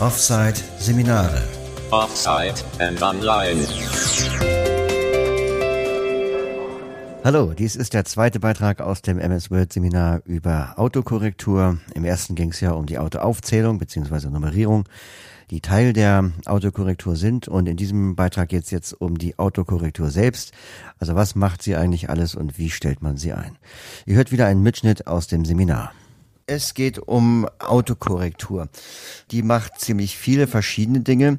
Offside Seminare. Offside and online. Hallo, dies ist der zweite Beitrag aus dem MS Word Seminar über Autokorrektur. Im ersten ging es ja um die Autoaufzählung bzw. Nummerierung, die Teil der Autokorrektur sind. Und in diesem Beitrag geht es jetzt um die Autokorrektur selbst. Also was macht sie eigentlich alles und wie stellt man sie ein? Ihr hört wieder einen Mitschnitt aus dem Seminar. Es geht um Autokorrektur. Die macht ziemlich viele verschiedene Dinge.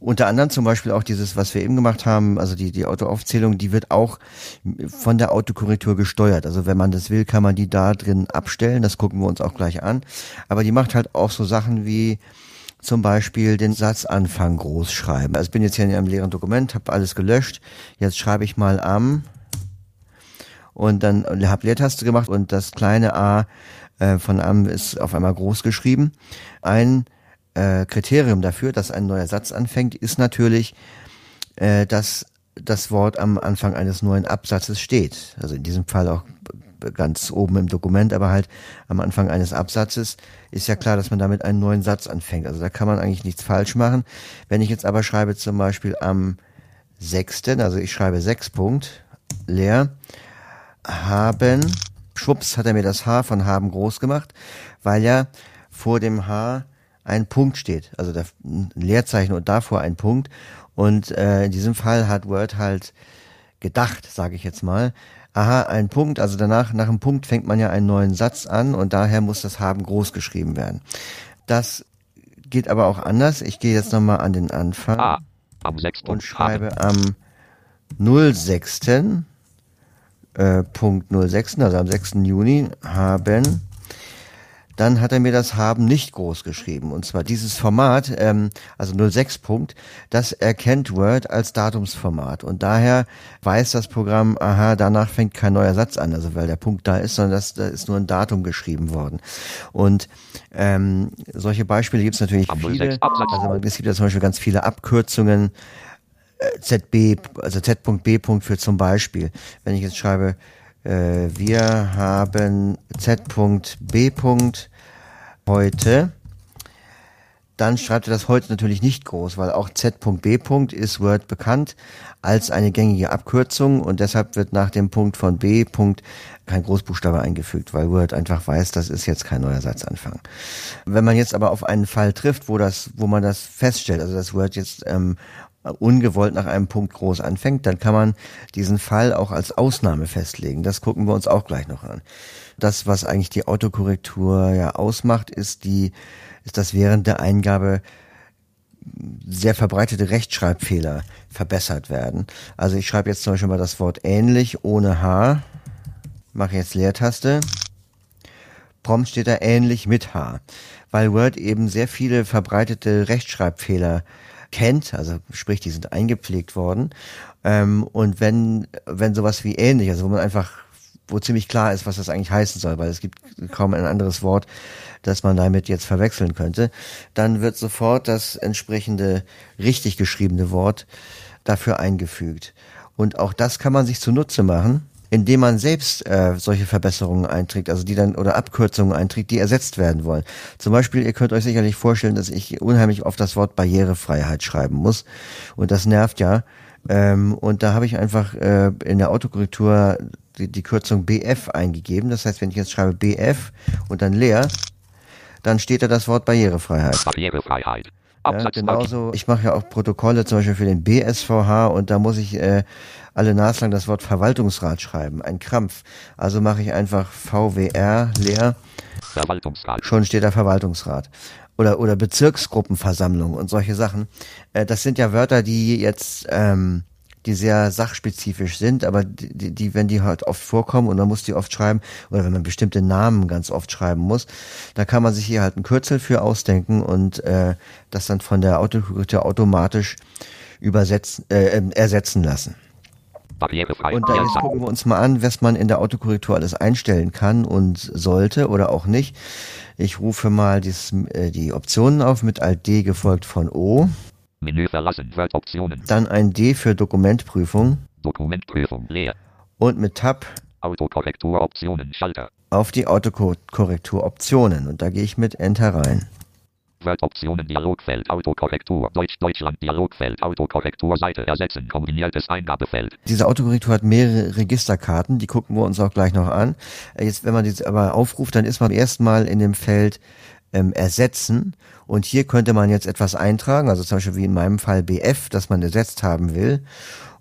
Unter anderem zum Beispiel auch dieses, was wir eben gemacht haben, also die, die Autoaufzählung, die wird auch von der Autokorrektur gesteuert. Also wenn man das will, kann man die da drin abstellen. Das gucken wir uns auch gleich an. Aber die macht halt auch so Sachen wie zum Beispiel den Satzanfang groß schreiben. Also ich bin jetzt hier in einem leeren Dokument, habe alles gelöscht. Jetzt schreibe ich mal am und dann habe Leertaste gemacht und das kleine a äh, von am ist auf einmal groß geschrieben. Ein äh, Kriterium dafür, dass ein neuer Satz anfängt, ist natürlich, äh, dass das Wort am Anfang eines neuen Absatzes steht. Also in diesem Fall auch ganz oben im Dokument, aber halt am Anfang eines Absatzes ist ja klar, dass man damit einen neuen Satz anfängt. Also da kann man eigentlich nichts falsch machen. Wenn ich jetzt aber schreibe zum Beispiel am sechsten, also ich schreibe sechs Punkt, leer, haben schwupps hat er mir das H von haben groß gemacht, weil ja vor dem H ein Punkt steht, also der, ein Leerzeichen und davor ein Punkt. Und äh, in diesem Fall hat Word halt gedacht, sage ich jetzt mal, aha, ein Punkt, also danach, nach einem Punkt fängt man ja einen neuen Satz an und daher muss das haben groß geschrieben werden. Das geht aber auch anders. Ich gehe jetzt nochmal an den Anfang ah, am und schreibe am 06 äh, Punkt 06, also am 6. Juni, haben, dann hat er mir das haben nicht groß geschrieben. Und zwar dieses Format, ähm, also 06 Punkt, das erkennt Word als Datumsformat. Und daher weiß das Programm, aha, danach fängt kein neuer Satz an, also weil der Punkt da ist, sondern das, da ist nur ein Datum geschrieben worden. Und ähm, solche Beispiele gibt es natürlich viele. Also es gibt ja zum Beispiel ganz viele Abkürzungen ZB, also Z.B. für zum Beispiel. Wenn ich jetzt schreibe, äh, wir haben Z.B. heute, dann schreibt er das heute natürlich nicht groß, weil auch Z.B. ist Word bekannt als eine gängige Abkürzung und deshalb wird nach dem Punkt von B. kein Großbuchstabe eingefügt, weil Word einfach weiß, das ist jetzt kein neuer Satzanfang. Wenn man jetzt aber auf einen Fall trifft, wo das, wo man das feststellt, also dass Word jetzt ähm, ungewollt nach einem Punkt groß anfängt, dann kann man diesen Fall auch als Ausnahme festlegen. Das gucken wir uns auch gleich noch an. Das, was eigentlich die Autokorrektur ja ausmacht, ist die, ist, dass während der Eingabe sehr verbreitete Rechtschreibfehler verbessert werden. Also ich schreibe jetzt zum Beispiel mal das Wort ähnlich ohne H, mache jetzt Leertaste. Prompt steht da ähnlich mit H, weil Word eben sehr viele verbreitete Rechtschreibfehler kennt, also sprich, die sind eingepflegt worden. Ähm, und wenn, wenn sowas wie ähnlich, also wo man einfach, wo ziemlich klar ist, was das eigentlich heißen soll, weil es gibt kaum ein anderes Wort, das man damit jetzt verwechseln könnte, dann wird sofort das entsprechende richtig geschriebene Wort dafür eingefügt. Und auch das kann man sich zunutze machen indem man selbst äh, solche Verbesserungen einträgt, also die dann oder Abkürzungen einträgt, die ersetzt werden wollen. Zum Beispiel, ihr könnt euch sicherlich vorstellen, dass ich unheimlich oft das Wort Barrierefreiheit schreiben muss. Und das nervt ja. Ähm, und da habe ich einfach äh, in der Autokorrektur die, die Kürzung BF eingegeben. Das heißt, wenn ich jetzt schreibe BF und dann leer, dann steht da das Wort Barrierefreiheit. Barrierefreiheit. Ja, genauso, ich mache ja auch Protokolle zum Beispiel für den BSVH und da muss ich äh, alle naslang das Wort Verwaltungsrat schreiben. Ein Krampf. Also mache ich einfach VWR leer. Verwaltungsrat. Schon steht da Verwaltungsrat. Oder, oder Bezirksgruppenversammlung und solche Sachen. Äh, das sind ja Wörter, die jetzt, ähm, die sehr sachspezifisch sind, aber die, die, wenn die halt oft vorkommen und man muss die oft schreiben, oder wenn man bestimmte Namen ganz oft schreiben muss, da kann man sich hier halt ein Kürzel für ausdenken und äh, das dann von der Autokorrektur automatisch übersetzen, äh, ersetzen lassen. Und da jetzt gucken wir uns mal an, was man in der Autokorrektur alles einstellen kann und sollte oder auch nicht. Ich rufe mal dies, äh, die Optionen auf mit Alt D gefolgt von O. Menü verlassen, Optionen. Dann ein D für Dokumentprüfung. Dokumentprüfung leer. Und mit Tab Autokorrektur Optionen Schalter. auf die Autokorrektur Optionen. Und da gehe ich mit Enter rein. Word-Optionen Dialogfeld Autokorrektur Deutsch Deutschland Dialogfeld Autokorrektur Seite ersetzen kombiniertes Eingabefeld. Diese Autokorrektur hat mehrere Registerkarten, die gucken wir uns auch gleich noch an. Äh, Jetzt, wenn man die aber aufruft, dann ist man erstmal in dem Feld ähm, ersetzen und hier könnte man jetzt etwas eintragen, also zum Beispiel wie in meinem Fall BF, das man ersetzt haben will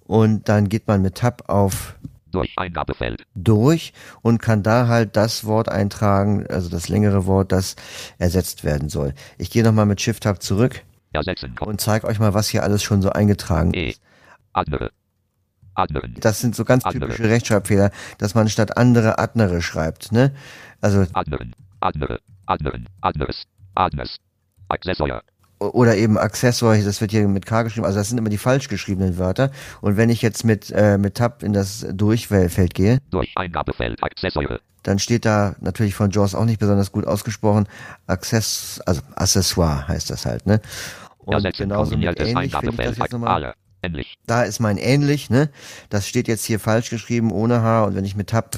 und dann geht man mit Tab auf Durch Eingabefeld. durch und kann da halt das Wort eintragen, also das längere Wort, das ersetzt werden soll. Ich gehe nochmal mit Shift Tab zurück Ersetzen. Und zeige euch mal, was hier alles schon so eingetragen E. ist. Andere. Anderen. Das sind so ganz typische Rechtschreibfehler, dass man statt andere Adnere schreibt, ne? Also Anderen. Andere. Anderen. Anderes. Adnes. Accessor. Oder eben Accessor, das wird hier mit K geschrieben, also das sind immer die falsch geschriebenen Wörter. Und wenn ich jetzt mit, äh, mit Tab in das Durchwählfeld gehe, Durch Eingabefeld. Accessore. dann steht da natürlich von Jaws auch nicht besonders gut ausgesprochen, Access, also Accessoire heißt das halt, ne? Und Ersetzen genauso mit ähnlich finde ich das jetzt nochmal. Ähnlich. Da ist mein ähnlich, ne? Das steht jetzt hier falsch geschrieben, ohne H. Und wenn ich mit Tab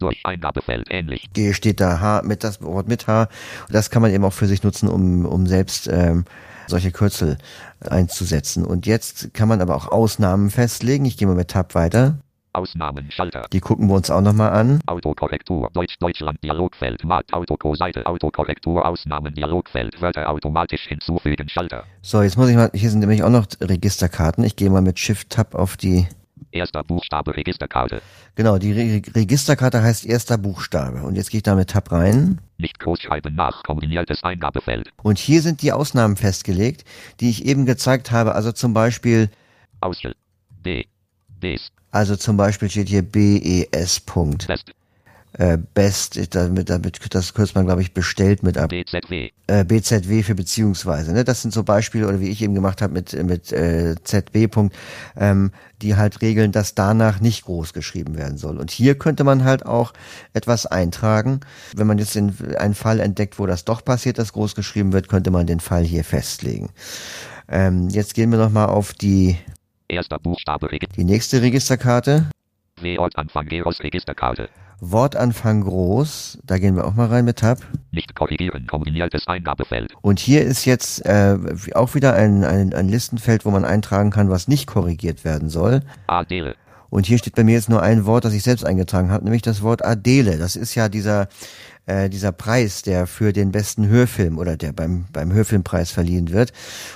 Durch Eingabefeld. Ähnlich. gehe, steht da H mit das Wort mit H. Und das kann man eben auch für sich nutzen, um, um selbst ähm, solche Kürzel einzusetzen. Und jetzt kann man aber auch Ausnahmen festlegen. Ich gehe mal mit Tab weiter. Ausnahmen. Schalter. Die gucken wir uns auch nochmal an. Autokorrektur. Deutsch Deutschland Dialogfeld. Mat Autoko Seite Autokorrektur. Ausnahmen Dialogfeld. Wörter automatisch hinzufügen. Schalter. So, jetzt muss ich mal, hier sind nämlich auch noch Registerkarten. Ich gehe mal mit Shift Tab auf die, Erster Buchstabe Registerkarte. genau, die Re Registerkarte heißt erster Buchstabe. Und jetzt gehe ich da mit Tab rein. Nicht großschreiben nach. Kombiniertes Eingabefeld. Und hier sind die Ausnahmen festgelegt, die ich eben gezeigt habe. Also zum Beispiel, Ausschnitt. D. Des. also zum Beispiel steht hier BES. Punkt. Äh, Best, damit, damit, das kürzt man, glaube ich, bestellt mit ab. BZW. Äh, BZW für beziehungsweise. Ne? Das sind so Beispiele, oder wie ich eben gemacht habe mit, mit äh, ZB. Punkt, ähm, die halt regeln, dass danach nicht groß geschrieben werden soll. Und hier könnte man halt auch etwas eintragen. Wenn man jetzt den, einen Fall entdeckt, wo das doch passiert, dass groß geschrieben wird, könnte man den Fall hier festlegen. Ähm, jetzt gehen wir nochmal auf die, Erster Buchstabe die nächste Registerkarte. W-Ortanfang Geros Registerkarte. Wortanfang groß. Da gehen wir auch mal rein mit Tab. Nicht korrigieren. Kombiniertes Eingabefeld. Und hier ist jetzt äh, auch wieder ein, ein, ein Listenfeld, wo man eintragen kann, was nicht korrigiert werden soll. Adele. Und hier steht bei mir jetzt nur ein Wort, das ich selbst eingetragen habe, nämlich das Wort Adele. Das ist ja dieser äh, dieser Preis, der für den besten Hörfilm oder der beim beim Hörfilmpreis verliehen wird.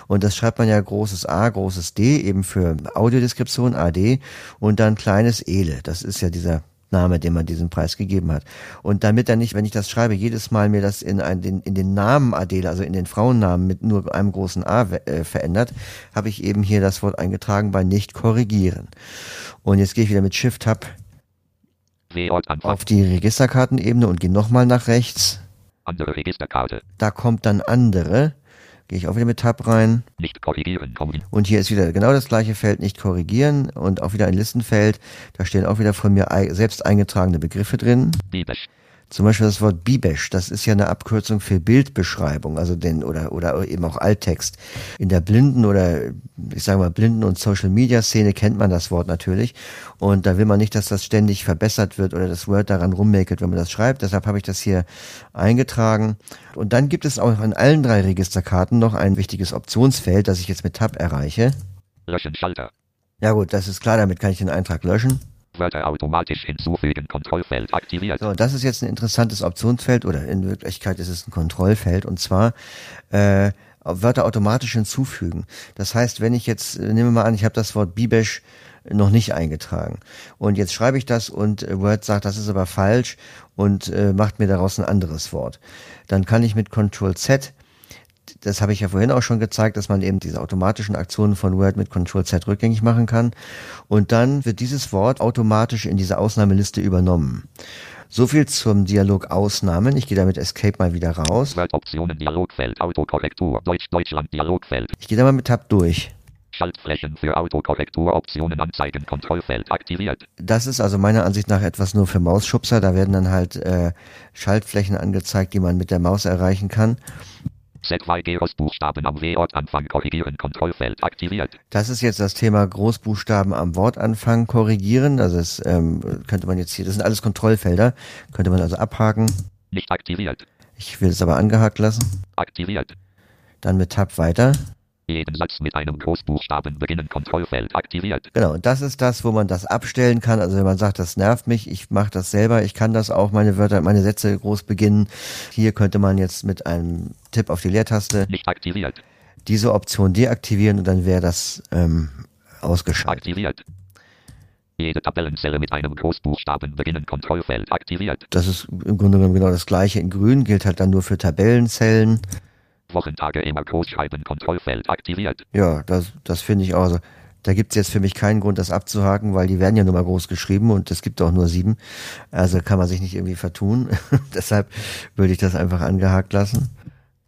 Und das schreibt man ja großes A, großes D, eben für Audiodeskription AD und dann kleines Ele. Das ist ja dieser Name, den man diesem Preis gegeben hat. Und damit er nicht, wenn ich das schreibe, jedes Mal mir das in, ein, den, in den Namen Adele, also in den Frauennamen mit nur einem großen A äh, verändert, habe ich eben hier das Wort eingetragen bei nicht korrigieren. Und jetzt gehe ich wieder mit Shift Tab W-Ortanfang. auf die Registerkartenebene und gehe nochmal nach rechts. Andere Registerkarte. Da kommt dann andere. Gehe ich auch wieder mit Tab rein. Nicht korrigieren. Kombin Und hier ist wieder genau das gleiche Feld, nicht korrigieren. Und auch wieder ein Listenfeld. Da stehen auch wieder von mir selbst eingetragene Begriffe drin. Bibesch. Zum Beispiel das Wort Bibesch, das ist ja eine Abkürzung für Bildbeschreibung, also den oder oder eben auch Alttext. In der Blinden oder ich sage mal Blinden und Social Media Szene kennt man das Wort natürlich und da will man nicht, dass das ständig verbessert wird oder das Word daran rummäkelt, wenn man das schreibt. Deshalb habe ich das hier eingetragen. Und dann gibt es auch in allen drei Registerkarten noch ein wichtiges Optionsfeld, das ich jetzt mit Tab erreiche. Löschen Schalter. Ja gut, das ist klar, damit kann ich den Eintrag löschen. Wörter automatisch hinzufügen. Kontrollfeld aktiviert. So, das ist jetzt ein interessantes Optionsfeld oder in Wirklichkeit ist es ein Kontrollfeld und zwar äh, Wörter automatisch hinzufügen. Das heißt, wenn ich jetzt, äh, nehmen wir mal an, ich habe das Wort Bibesch noch nicht eingetragen und jetzt schreibe ich das und äh, Word sagt, das ist aber falsch und äh, macht mir daraus ein anderes Wort. Dann kann ich mit Ctrl Z das habe ich ja vorhin auch schon gezeigt, dass man eben diese automatischen Aktionen von Word mit Ctrl Z rückgängig machen kann. Und dann wird dieses Wort automatisch in diese Ausnahmeliste übernommen. So viel zum Dialog Ausnahmen. Ich gehe damit Escape mal wieder raus. Word-Optionen Dialogfeld. Autokorrektur. Deutsch Deutschland Dialogfeld. Ich gehe da mal mit Tab durch. Schaltflächen für Autokorrektur. Optionen anzeigen. Kontrollfeld aktiviert. Das ist also meiner Ansicht nach etwas nur für Mausschubser. Da werden dann halt äh, Schaltflächen angezeigt, die man mit der Maus erreichen kann. Z2 Geros Buchstaben am W-Ort Anfang korrigieren. Kontrollfeld aktiviert. Das ist jetzt das Thema Großbuchstaben am Wortanfang korrigieren. Also das ähm, könnte man jetzt hier, das sind alles Kontrollfelder, könnte man also abhaken. Nicht aktiviert. Ich will es aber angehakt lassen. Aktiviert. Dann mit Tab weiter. Jeden Satz mit einem Großbuchstaben beginnen Kontrollfeld aktiviert. Genau, und das ist das, wo man das abstellen kann. Also wenn man sagt, das nervt mich, ich mache das selber, ich kann das auch, meine Wörter, meine Sätze groß beginnen. Hier könnte man jetzt mit einem Tipp auf die Leertaste Nicht aktiviert. diese Option deaktivieren und dann wäre das ähm, ausgeschaltet. Aktiviert. Jede Tabellenzelle mit einem Großbuchstaben beginnen Kontrollfeld aktiviert. Das ist im Grunde genommen genau das gleiche. In grün gilt halt dann nur für Tabellenzellen. Wochentage immer Großschreiben Kontrollfeld aktiviert. Ja, das, das finde ich auch. Also, da gibt's jetzt für mich keinen Grund, das abzuhaken, weil die werden ja nur mal groß geschrieben und es gibt auch nur sieben. Also kann man sich nicht irgendwie vertun. Deshalb würde ich das einfach angehakt lassen.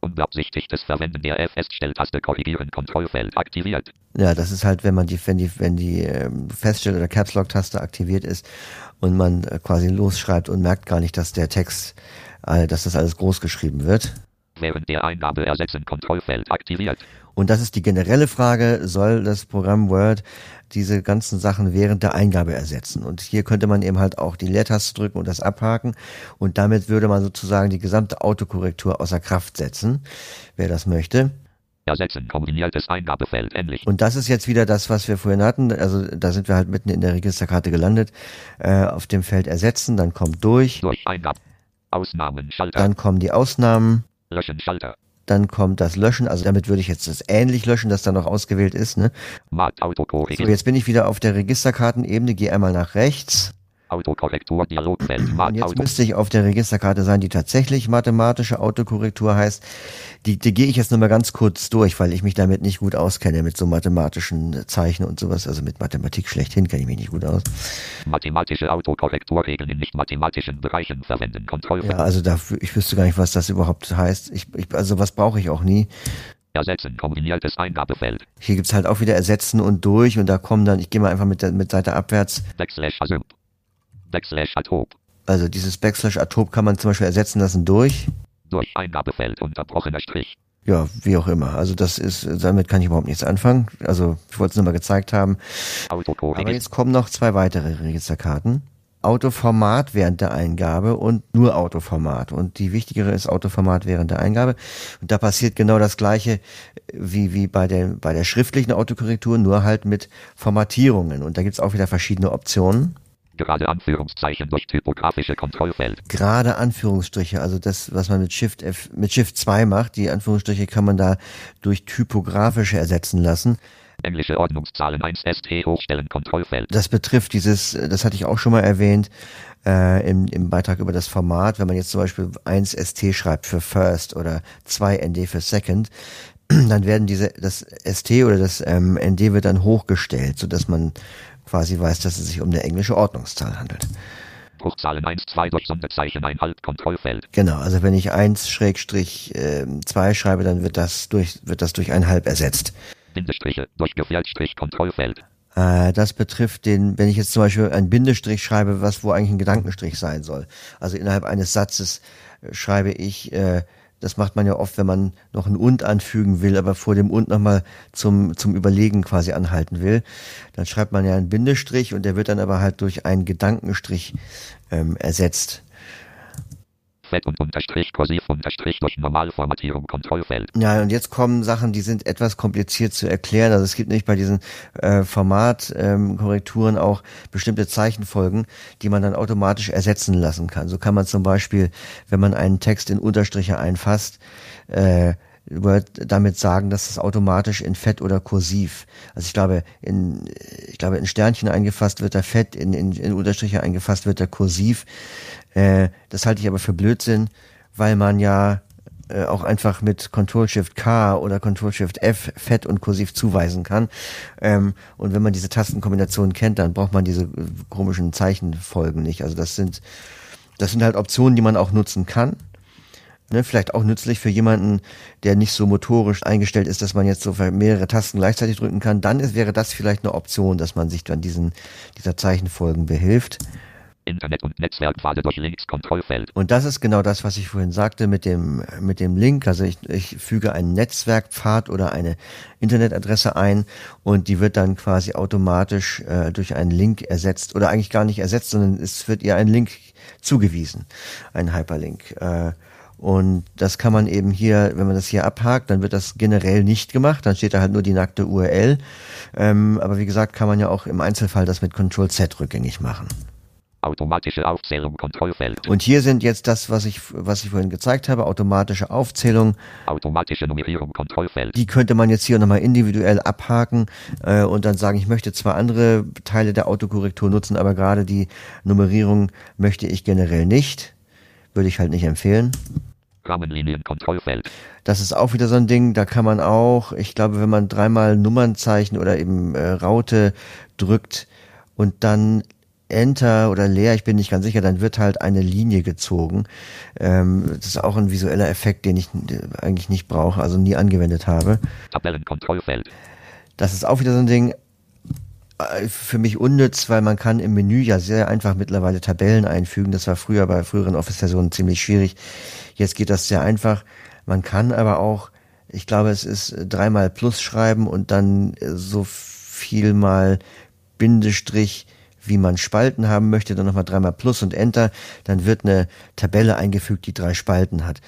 Unbeabsichtigtes Verwenden der Feststelltaste korrigieren Kontrollfeld aktiviert. Ja, das ist halt, wenn man die, wenn die, wenn die ähm, Feststell- oder Caps Lock Taste aktiviert ist und man äh, quasi losschreibt und merkt gar nicht, dass der Text, äh, dass das alles groß geschrieben wird. Während der Eingabe ersetzen Kontrollfeld aktiviert. Und das ist die generelle Frage, soll das Programm Word diese ganzen Sachen während der Eingabe ersetzen? Und hier könnte man eben halt auch die Leertaste drücken und das abhaken. Und damit würde man sozusagen die gesamte Autokorrektur außer Kraft setzen, wer das möchte. Ersetzen kombiniertes Eingabefeld endlich. Und das ist jetzt wieder das, was wir vorhin hatten. Also da sind wir halt mitten in der Registerkarte gelandet. Äh, auf dem Feld ersetzen, dann kommt durch, Durch Eingabe. Ausnahmen Schalter. dann kommen die Ausnahmen, Löschen Schalter. dann kommt das Löschen. Also damit würde ich jetzt das ähnlich löschen, das da noch ausgewählt ist. Ne? So, jetzt bin ich wieder auf der Registerkartenebene, gehe einmal nach rechts. Autokorrektur Dialogfeld. Und jetzt müsste ich auf der Registerkarte sein, die tatsächlich mathematische Autokorrektur heißt. Die, die gehe ich jetzt nur mal ganz kurz durch, weil ich mich damit nicht gut auskenne, mit so mathematischen Zeichen und sowas. Also mit Mathematik schlechthin kenne ich mich nicht gut aus. Mathematische Autokorrekturregeln in nicht mathematischen Bereichen verwenden Kontrollfeld. Ja, also dafür, ich wüsste gar nicht, was das überhaupt heißt. Ich, ich, also was brauche ich auch nie. Ersetzen kombiniertes Eingabefeld. Hier gibt's halt auch wieder Ersetzen und durch und da kommen dann, ich gehe mal einfach mit, der, mit Seite abwärts. Backslash Asymp. Backslash Atop. Also dieses Backslash Atop kann man zum Beispiel ersetzen lassen durch. Durch Eingabefeld unterbrochener Strich. Ja, wie auch immer. Also das ist, damit kann ich überhaupt nichts anfangen. Also ich wollte es nur mal gezeigt haben. Aber jetzt kommen noch zwei weitere Registerkarten. Autoformat während der Eingabe und nur Autoformat. Und die wichtigere ist Autoformat während der Eingabe. Und da passiert genau das gleiche wie, wie bei der, bei der schriftlichen Autokorrektur, nur halt mit Formatierungen. Und da gibt's auch wieder verschiedene Optionen. Gerade Anführungszeichen durch typografische Kontrollfeld. Gerade Anführungsstriche, also das, was man mit Shift F, mit Shift 2 macht, die Anführungsstriche kann man da durch typografische ersetzen lassen. Englische Ordnungszahlen 1 ST hochstellen Kontrollfeld. Das betrifft dieses, das hatte ich auch schon mal erwähnt, äh, im, im Beitrag über das Format, wenn man jetzt zum Beispiel 1 ST schreibt für First oder 2 ND für Second, dann werden diese, das ST oder das ähm, ND wird dann hochgestellt, sodass man quasi weiß, dass es sich um eine englische Ordnungszahl handelt. Bruchzahlen 1 2 durch Sonderzeichen ein Halb Kontrollfeld. Genau, also wenn ich 1 Schrägstrich ähm, 2 schreibe, dann wird das durch, wird das durch ein Halb ersetzt. Bindestriche durch Gefährtstrich Kontrollfeld. Äh, das betrifft den, wenn ich jetzt zum Beispiel einen Bindestrich schreibe, was wo eigentlich ein Gedankenstrich sein soll. Also innerhalb eines Satzes äh, schreibe ich, äh, das macht man ja oft, wenn man noch ein und anfügen will, aber vor dem und nochmal zum, zum Überlegen quasi anhalten will. Dann schreibt man ja einen Bindestrich und der wird dann aber halt durch einen Gedankenstrich ähm, ersetzt. Fett und Unterstrich Kursiv Unterstrich durch Normalformatierung Kontrollfeld. Ja, und jetzt kommen Sachen, die sind etwas kompliziert zu erklären. Also es gibt nicht bei diesen äh, Formatkorrekturen ähm, auch bestimmte Zeichenfolgen, die man dann automatisch ersetzen lassen kann. So kann man zum Beispiel, wenn man einen Text in Unterstriche einfasst, äh, damit sagen, dass es automatisch in Fett oder Kursiv. Also ich glaube, in ich glaube in Sternchen eingefasst wird er Fett, in, in, in Unterstriche eingefasst wird er Kursiv. Äh, das halte ich aber für Blödsinn, weil man ja äh, auch einfach mit Control Shift K oder Control Shift F Fett und Kursiv zuweisen kann. Ähm, und wenn man diese Tastenkombinationen kennt, dann braucht man diese äh, komischen Zeichenfolgen nicht. Also das sind das sind halt Optionen, die man auch nutzen kann. Ne, vielleicht auch nützlich für jemanden, der nicht so motorisch eingestellt ist, dass man jetzt so mehrere Tasten gleichzeitig drücken kann. Dann ist, wäre das vielleicht eine Option, dass man sich dann diesen, dieser Zeichenfolgen behilft. Internet- und Netzwerkpfade durch Links Kontrollfeld. Und das ist genau das, was ich vorhin sagte mit dem, mit dem Link. Also ich, ich füge einen Netzwerkpfad oder eine Internetadresse ein und die wird dann quasi automatisch äh, durch einen Link ersetzt oder eigentlich gar nicht ersetzt, sondern es wird ihr ein Link zugewiesen, ein Hyperlink. Äh, Und das kann man eben hier, wenn man das hier abhakt, dann wird das generell nicht gemacht. Dann steht da halt nur die nackte URL. Ähm, aber wie gesagt, kann man ja auch im Einzelfall das mit Control Z rückgängig machen. Automatische Aufzählung Kontrollfeld. Und hier sind jetzt das, was ich, was ich vorhin gezeigt habe, automatische Aufzählung. Automatische Nummerierung Kontrollfeld. Die könnte man jetzt hier nochmal individuell abhaken äh, und dann sagen, ich möchte zwar andere Teile der Autokorrektur nutzen, aber gerade die Nummerierung möchte ich generell nicht. Würde ich halt nicht empfehlen. Das ist auch wieder so ein Ding, da kann man auch, ich glaube, wenn man dreimal Nummernzeichen oder eben äh, Raute drückt und dann Enter oder leer, ich bin nicht ganz sicher, dann wird halt eine Linie gezogen. Ähm, das ist auch ein visueller Effekt, den ich eigentlich nicht brauche, also nie angewendet habe. Tabellenkontrollfeld. Das ist auch wieder so ein Ding, äh, für mich unnütz, weil man kann im Menü ja sehr einfach mittlerweile Tabellen einfügen. Das war früher bei früheren Office-Versionen ziemlich schwierig. Jetzt geht das sehr einfach. Man kann aber auch, ich glaube, es ist dreimal Plus schreiben und dann so viel mal Bindestrich wie man Spalten haben möchte, dann nochmal dreimal Plus und Enter, dann wird eine Tabelle eingefügt, die drei Spalten hat.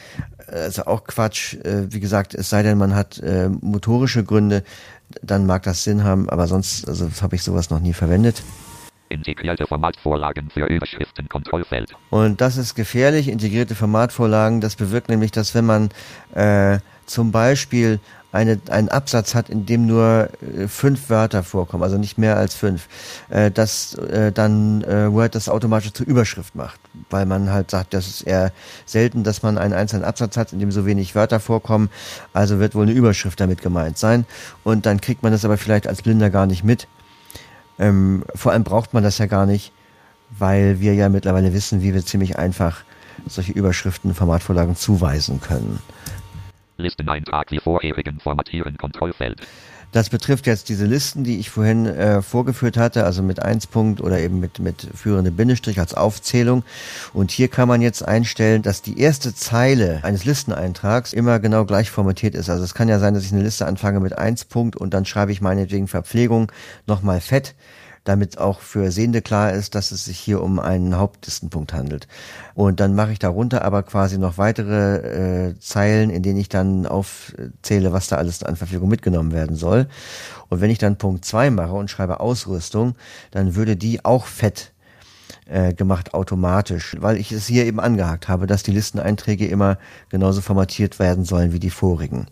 Also auch Quatsch, äh, wie gesagt, es sei denn, man hat äh, motorische Gründe, dann mag das Sinn haben, aber sonst also habe ich sowas noch nie verwendet. Integrierte Formatvorlagen für Überschriften Kontrollfeld. Und das ist gefährlich, integrierte Formatvorlagen, das bewirkt nämlich, dass wenn man äh, zum Beispiel eine, einen Absatz hat, in dem nur äh, fünf Wörter vorkommen, also nicht mehr als fünf, äh, dass äh, dann äh, Word das automatisch zur Überschrift macht, weil man halt sagt, das ist eher selten, dass man einen einzelnen Absatz hat, in dem so wenig Wörter vorkommen, also wird wohl eine Überschrift damit gemeint sein und dann kriegt man das aber vielleicht als Blinder gar nicht mit. Ähm, vor allem braucht man das ja gar nicht, weil wir ja mittlerweile wissen, wie wir ziemlich einfach solche Überschriften, Formatvorlagen zuweisen können. Listeneintrag wie vorherigen Formatieren Kontrollfeld. Das betrifft jetzt diese Listen, die ich vorhin äh, vorgeführt hatte, also mit 1 Punkt oder eben mit, mit führende Bindestrich als Aufzählung. Und hier kann man jetzt einstellen, dass die erste Zeile eines Listeneintrags immer genau gleich formatiert ist. Also es kann ja sein, dass ich eine Liste anfange mit 1 Punkt und dann schreibe ich meinetwegen Verpflegung nochmal fett damit auch für Sehende klar ist, dass es sich hier um einen Hauptlistenpunkt handelt. Und dann mache ich darunter aber quasi noch weitere äh, Zeilen, in denen ich dann aufzähle, was da alles an Verfügung mitgenommen werden soll. Und wenn ich dann Punkt 2 mache und schreibe Ausrüstung, dann würde die auch fett äh, gemacht automatisch, weil ich es hier eben angehakt habe, dass die Listeneinträge immer genauso formatiert werden sollen wie die vorigen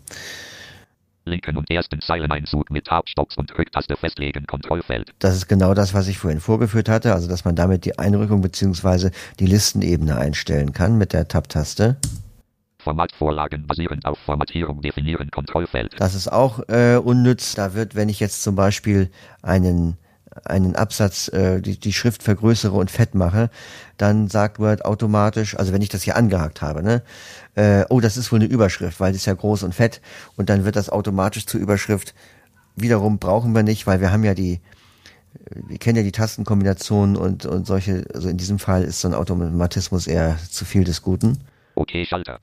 linken und ersten Zeileneinzug mit Tabstocks und Rücktaste festlegen, Kontrollfeld. Das ist genau das, was ich vorhin vorgeführt hatte, also dass man damit die Einrückung bzw. die Listenebene einstellen kann mit der Tab-Taste. Formatvorlagen basierend auf Formatierung definieren, Kontrollfeld. Das ist auch äh, unnütz. Da wird, wenn ich jetzt zum Beispiel einen einen Absatz, äh, die, die Schrift vergrößere und fett mache, dann sagt Word automatisch, also wenn ich das hier angehakt habe, ne, äh, oh, das ist wohl eine Überschrift, weil die ist ja groß und fett und dann wird das automatisch zur Überschrift. Wiederum brauchen wir nicht, weil wir haben ja die, wir kennen ja die Tastenkombinationen und, und solche, also in diesem Fall ist so ein Automatismus eher zu viel des Guten. Okay, Schalter.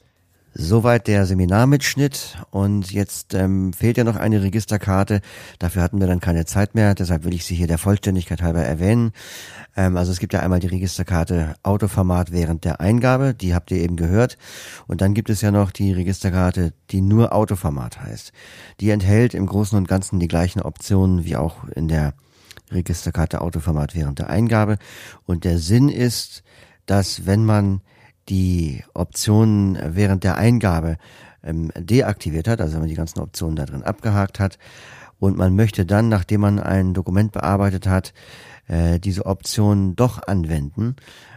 Soweit der Seminarmitschnitt und jetzt ähm, fehlt ja noch eine Registerkarte. Dafür hatten wir dann keine Zeit mehr, deshalb will ich sie hier der Vollständigkeit halber erwähnen. Ähm, also es gibt ja einmal die Registerkarte Autoformat während der Eingabe, die habt ihr eben gehört. Und dann gibt es ja noch die Registerkarte, die nur Autoformat heißt. Die enthält im Großen und Ganzen die gleichen Optionen wie auch in der Registerkarte Autoformat während der Eingabe. Und der Sinn ist, dass wenn man die Optionen während der Eingabe ähm, deaktiviert hat, also wenn man die ganzen Optionen da drin abgehakt hat und man möchte dann, nachdem man ein Dokument bearbeitet hat, äh, diese Option doch anwenden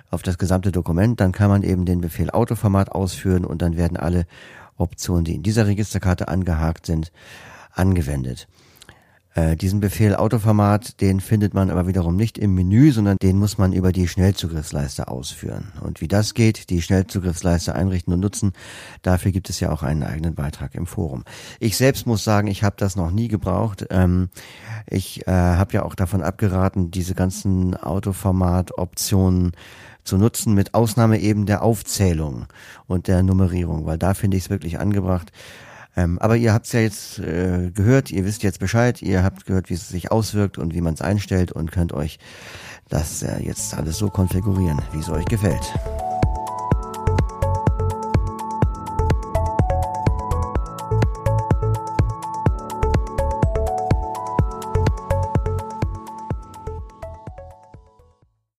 auf das gesamte Dokument, dann kann man eben den Befehl Autoformat ausführen und dann werden alle Optionen, die in dieser Registerkarte angehakt sind, angewendet. Äh, diesen Befehl Autoformat, den findet man aber wiederum nicht im Menü, sondern den muss man über die Schnellzugriffsleiste ausführen. Und wie das geht, die Schnellzugriffsleiste einrichten und nutzen, dafür gibt es ja auch einen eigenen Beitrag im Forum. Ich selbst muss sagen, ich habe das noch nie gebraucht. Ähm, ich äh, habe ja auch davon abgeraten, diese ganzen Autoformat-Optionen zu nutzen, mit Ausnahme eben der Aufzählung und der Nummerierung, weil da finde ich es wirklich angebracht. Ähm, aber ihr habt es ja jetzt äh, gehört, ihr wisst jetzt Bescheid, ihr habt gehört, wie es sich auswirkt und wie man es einstellt und könnt euch das äh, jetzt alles so konfigurieren, wie es euch gefällt.